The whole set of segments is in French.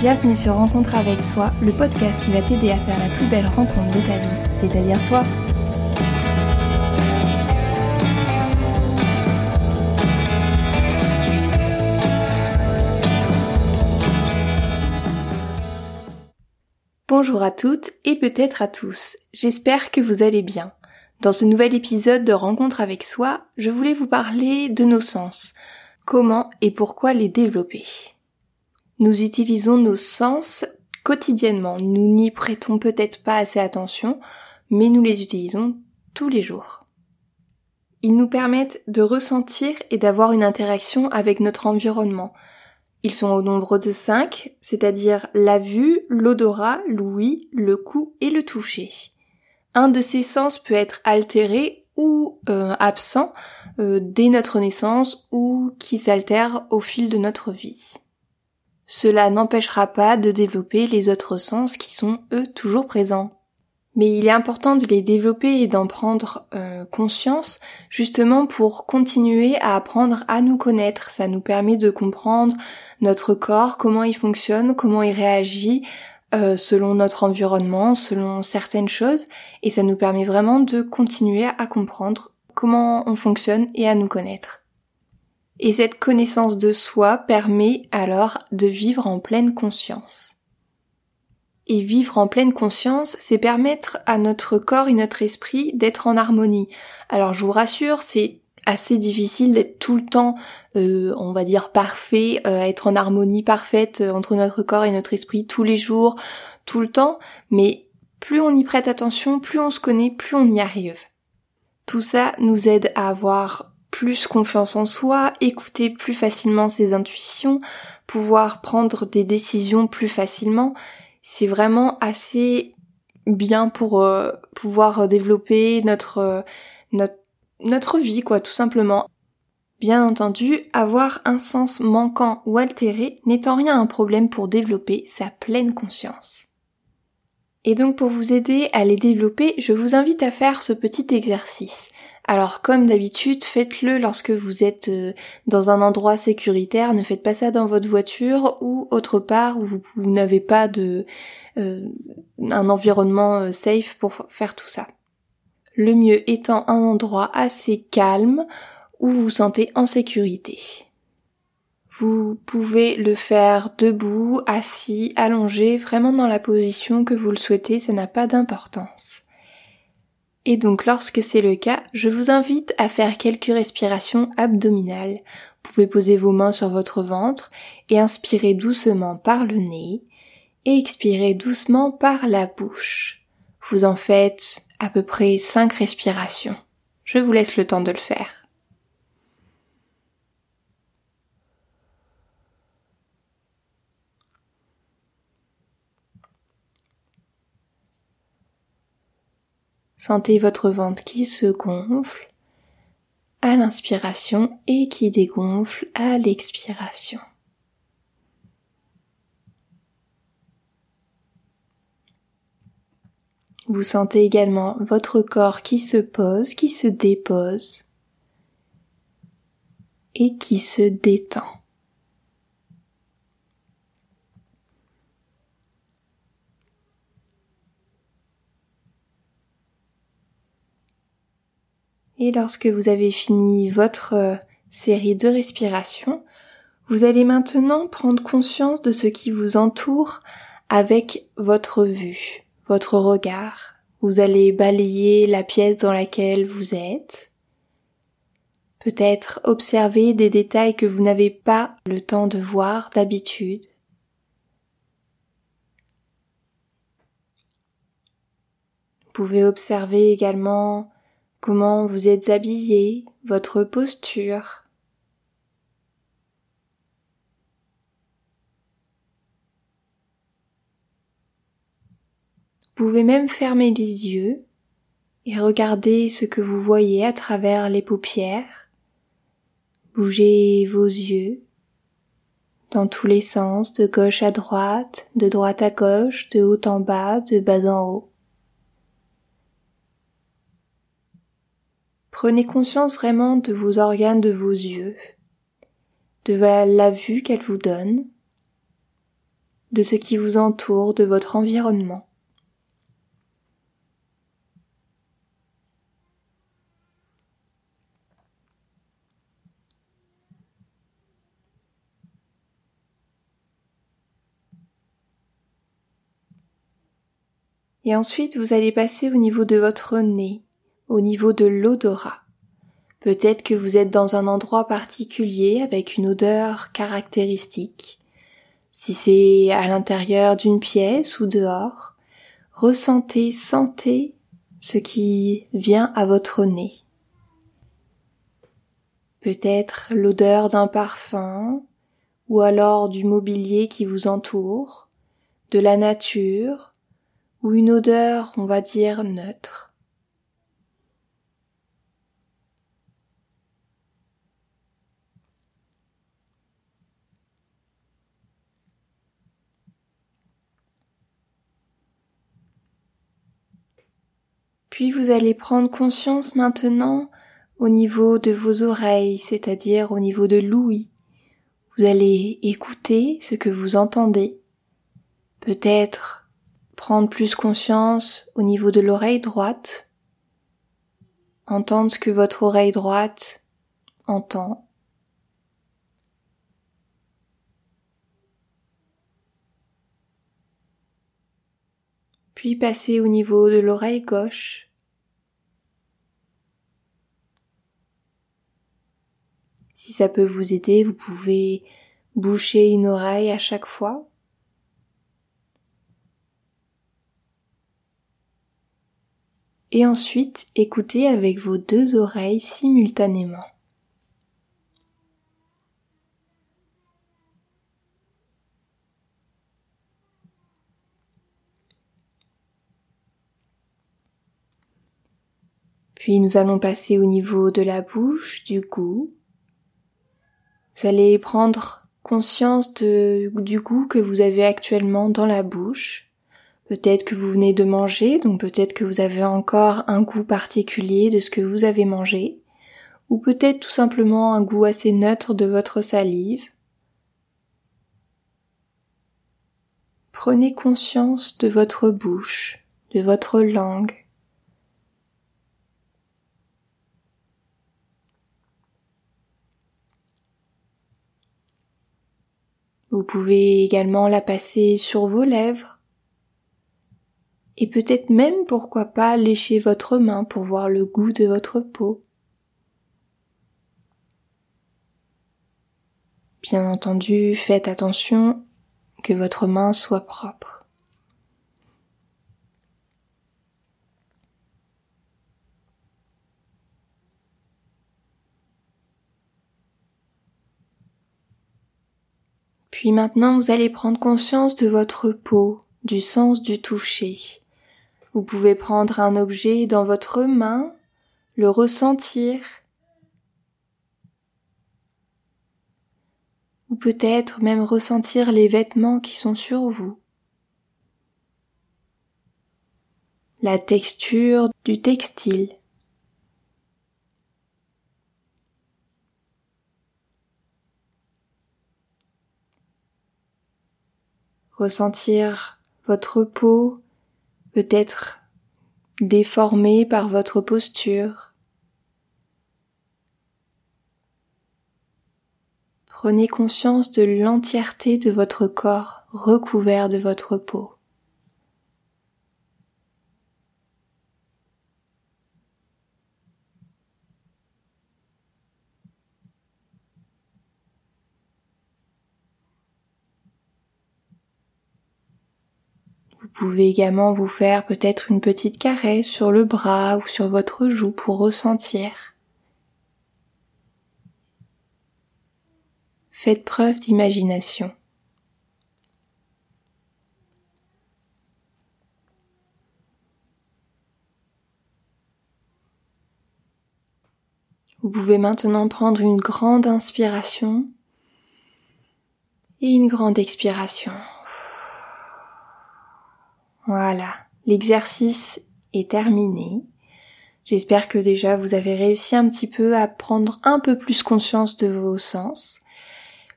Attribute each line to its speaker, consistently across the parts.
Speaker 1: Bienvenue sur Rencontre avec soi, le podcast qui va t'aider à faire la plus belle rencontre de ta vie, c'est-à-dire toi. Bonjour à toutes et peut-être à tous. J'espère que vous allez bien. Dans ce nouvel épisode de Rencontre avec soi, je voulais vous parler de nos sens. Comment et pourquoi les développer. Nous utilisons nos sens quotidiennement. Nous n'y prêtons peut-être pas assez attention, mais nous les utilisons tous les jours. Ils nous permettent de ressentir et d'avoir une interaction avec notre environnement, ils sont au nombre de cinq, c'est-à-dire la vue, l'odorat, l'ouïe, le goût et le toucher. Un de ces sens peut être altéré ou euh, absent euh, dès notre naissance ou qui s'altère au fil de notre vie. Cela n'empêchera pas de développer les autres sens qui sont eux toujours présents. Mais il est important de les développer et d'en prendre euh, conscience justement pour continuer à apprendre à nous connaître. Ça nous permet de comprendre notre corps, comment il fonctionne, comment il réagit euh, selon notre environnement, selon certaines choses, et ça nous permet vraiment de continuer à comprendre comment on fonctionne et à nous connaître. Et cette connaissance de soi permet alors de vivre en pleine conscience. Et vivre en pleine conscience, c'est permettre à notre corps et notre esprit d'être en harmonie. Alors je vous rassure, c'est assez difficile d'être tout le temps, euh, on va dire, parfait, euh, être en harmonie parfaite euh, entre notre corps et notre esprit tous les jours, tout le temps, mais plus on y prête attention, plus on se connaît, plus on y arrive. Tout ça nous aide à avoir plus confiance en soi, écouter plus facilement ses intuitions, pouvoir prendre des décisions plus facilement. C'est vraiment assez bien pour pouvoir développer notre notre notre vie, quoi, tout simplement. Bien entendu, avoir un sens manquant ou altéré n'est en rien un problème pour développer sa pleine conscience. Et donc pour vous aider à les développer, je vous invite à faire ce petit exercice. Alors comme d'habitude, faites-le lorsque vous êtes euh, dans un endroit sécuritaire, ne faites pas ça dans votre voiture ou autre part où vous, n'avez pas de euh, un environnement euh, safe pour faire tout ça le mieux étant un endroit assez calme où vous vous sentez en sécurité. Vous pouvez le faire debout, assis, allongé, vraiment dans la position que vous le souhaitez, ça n'a pas d'importance. Et donc lorsque c'est le cas, je vous invite à faire quelques respirations abdominales. Vous pouvez poser vos mains sur votre ventre et inspirer doucement par le nez et expirer doucement par la bouche. Vous en faites à peu près 5 respirations. Je vous laisse le temps de le faire. Sentez votre ventre qui se gonfle à l'inspiration et qui dégonfle à l'expiration. Vous sentez également votre corps qui se pose, qui se dépose et qui se détend. Et lorsque vous avez fini votre euh, série de respirations, vous allez maintenant prendre conscience de ce qui vous entoure avec votre vue votre regard. Vous allez balayer la pièce dans laquelle vous êtes. Peut-être observer des détails que vous n'avez pas le temps de voir d'habitude. Vous pouvez observer également comment vous êtes habillé, votre posture, pouvez même fermer les yeux et regarder ce que vous voyez à travers les paupières. Bougez vos yeux dans tous les sens, de gauche à droite, de droite à gauche, de haut en bas, de bas en haut. Prenez conscience vraiment de vos organes de vos yeux, de la vue qu'elle vous donne, de ce qui vous entoure, de votre environnement. Et ensuite, vous allez passer au niveau de votre nez, au niveau de l'odorat. Peut-être que vous êtes dans un endroit particulier avec une odeur caractéristique. Si c'est à l'intérieur d'une pièce ou dehors, ressentez, sentez ce qui vient à votre nez. Peut-être l'odeur d'un parfum, ou alors du mobilier qui vous entoure, de la nature, ou une odeur, on va dire, neutre. Puis vous allez prendre conscience maintenant au niveau de vos oreilles, c'est-à-dire au niveau de l'ouïe. Vous allez écouter ce que vous entendez. Peut-être prendre plus conscience au niveau de l'oreille droite, entendre ce que votre oreille droite entend. Puis passer au niveau de l'oreille gauche. Si ça peut vous aider, vous pouvez boucher une oreille à chaque fois. et ensuite écoutez avec vos deux oreilles simultanément. Puis nous allons passer au niveau de la bouche, du goût. Vous allez prendre conscience du goût que vous avez actuellement dans la bouche. Peut-être que vous venez de manger, donc peut-être que vous avez encore un goût particulier de ce que vous avez mangé, ou peut-être tout simplement un goût assez neutre de votre salive. Prenez conscience de votre bouche, de votre langue. Vous pouvez également la passer sur vos lèvres et peut-être même pourquoi pas lécher votre main pour voir le goût de votre peau. Bien entendu, faites attention que votre main soit propre. Puis maintenant, vous allez prendre conscience de votre peau, du sens du toucher. Vous pouvez prendre un objet dans votre main, le ressentir, ou peut-être même ressentir les vêtements qui sont sur vous, la texture du textile. Ressentir votre peau peut-être déformé par votre posture. Prenez conscience de l'entièreté de votre corps recouvert de votre peau. Vous pouvez également vous faire peut-être une petite caresse sur le bras ou sur votre joue pour ressentir. Faites preuve d'imagination. Vous pouvez maintenant prendre une grande inspiration et une grande expiration. Voilà, l'exercice est terminé. J'espère que déjà vous avez réussi un petit peu à prendre un peu plus conscience de vos sens.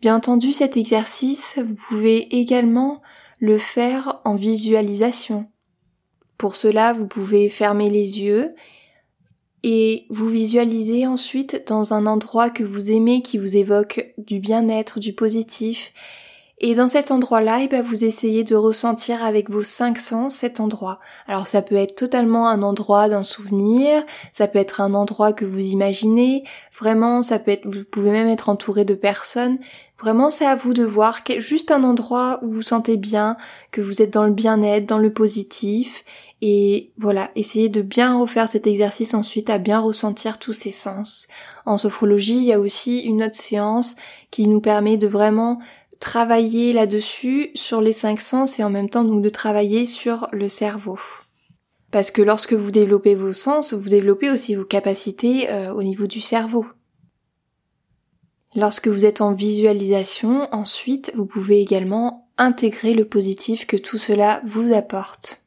Speaker 1: Bien entendu, cet exercice, vous pouvez également le faire en visualisation. Pour cela, vous pouvez fermer les yeux et vous visualisez ensuite dans un endroit que vous aimez, qui vous évoque du bien-être, du positif. Et dans cet endroit-là, eh ben, vous essayez de ressentir avec vos cinq sens cet endroit. Alors ça peut être totalement un endroit d'un souvenir, ça peut être un endroit que vous imaginez, vraiment ça peut être, vous pouvez même être entouré de personnes. Vraiment c'est à vous de voir juste un endroit où vous sentez bien, que vous êtes dans le bien-être, dans le positif, et voilà, essayez de bien refaire cet exercice ensuite, à bien ressentir tous ces sens. En sophrologie, il y a aussi une autre séance qui nous permet de vraiment travailler là-dessus sur les cinq sens et en même temps donc de travailler sur le cerveau. Parce que lorsque vous développez vos sens, vous développez aussi vos capacités euh, au niveau du cerveau. Lorsque vous êtes en visualisation, ensuite, vous pouvez également intégrer le positif que tout cela vous apporte.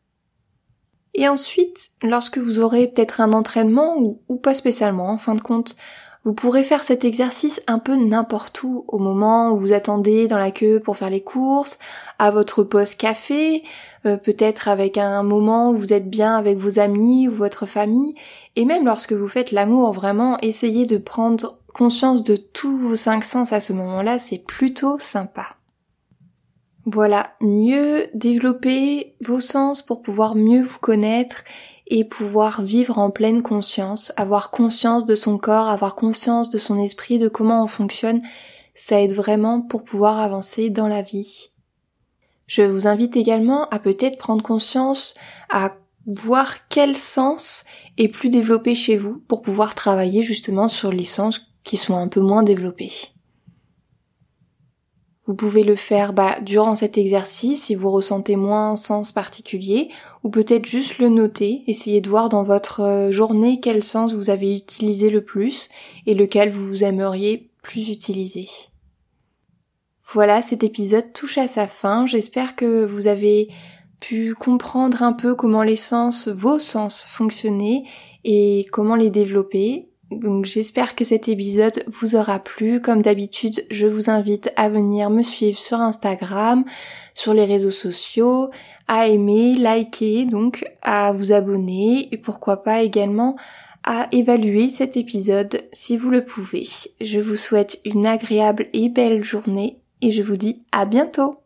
Speaker 1: Et ensuite, lorsque vous aurez peut-être un entraînement, ou, pas spécialement en fin de compte, vous pourrez faire cet exercice un peu n'importe où, au moment où vous attendez dans la queue pour faire les courses, à votre pause café, euh, peut-être avec un moment où vous êtes bien avec vos amis ou votre famille, et même lorsque vous faites l'amour, vraiment, essayez de prendre conscience de tous vos cinq sens à ce moment-là, c'est plutôt sympa. Voilà, mieux développer vos sens pour pouvoir mieux vous connaître et pouvoir vivre en pleine conscience, avoir conscience de son corps, avoir conscience de son esprit, de comment on fonctionne, ça aide vraiment pour pouvoir avancer dans la vie. Je vous invite également à peut-être prendre conscience, à voir quel sens est plus développé chez vous pour pouvoir travailler justement sur les sens qui sont un peu moins développés. Vous pouvez le faire bah, durant cet exercice si vous ressentez moins un sens particulier, ou peut-être juste le noter, essayez de voir dans votre euh, journée quel sens vous avez utilisé le plus et lequel vous aimeriez plus utiliser. Voilà, cet épisode touche à sa fin. J'espère que vous avez pu comprendre un peu comment les sens, vos sens fonctionnaient et comment les développer. Donc j'espère que cet épisode vous aura plu. Comme d'habitude, je vous invite à venir me suivre sur Instagram, sur les réseaux sociaux, à aimer, liker, donc à vous abonner et pourquoi pas également à évaluer cet épisode si vous le pouvez. Je vous souhaite une agréable et belle journée et je vous dis à bientôt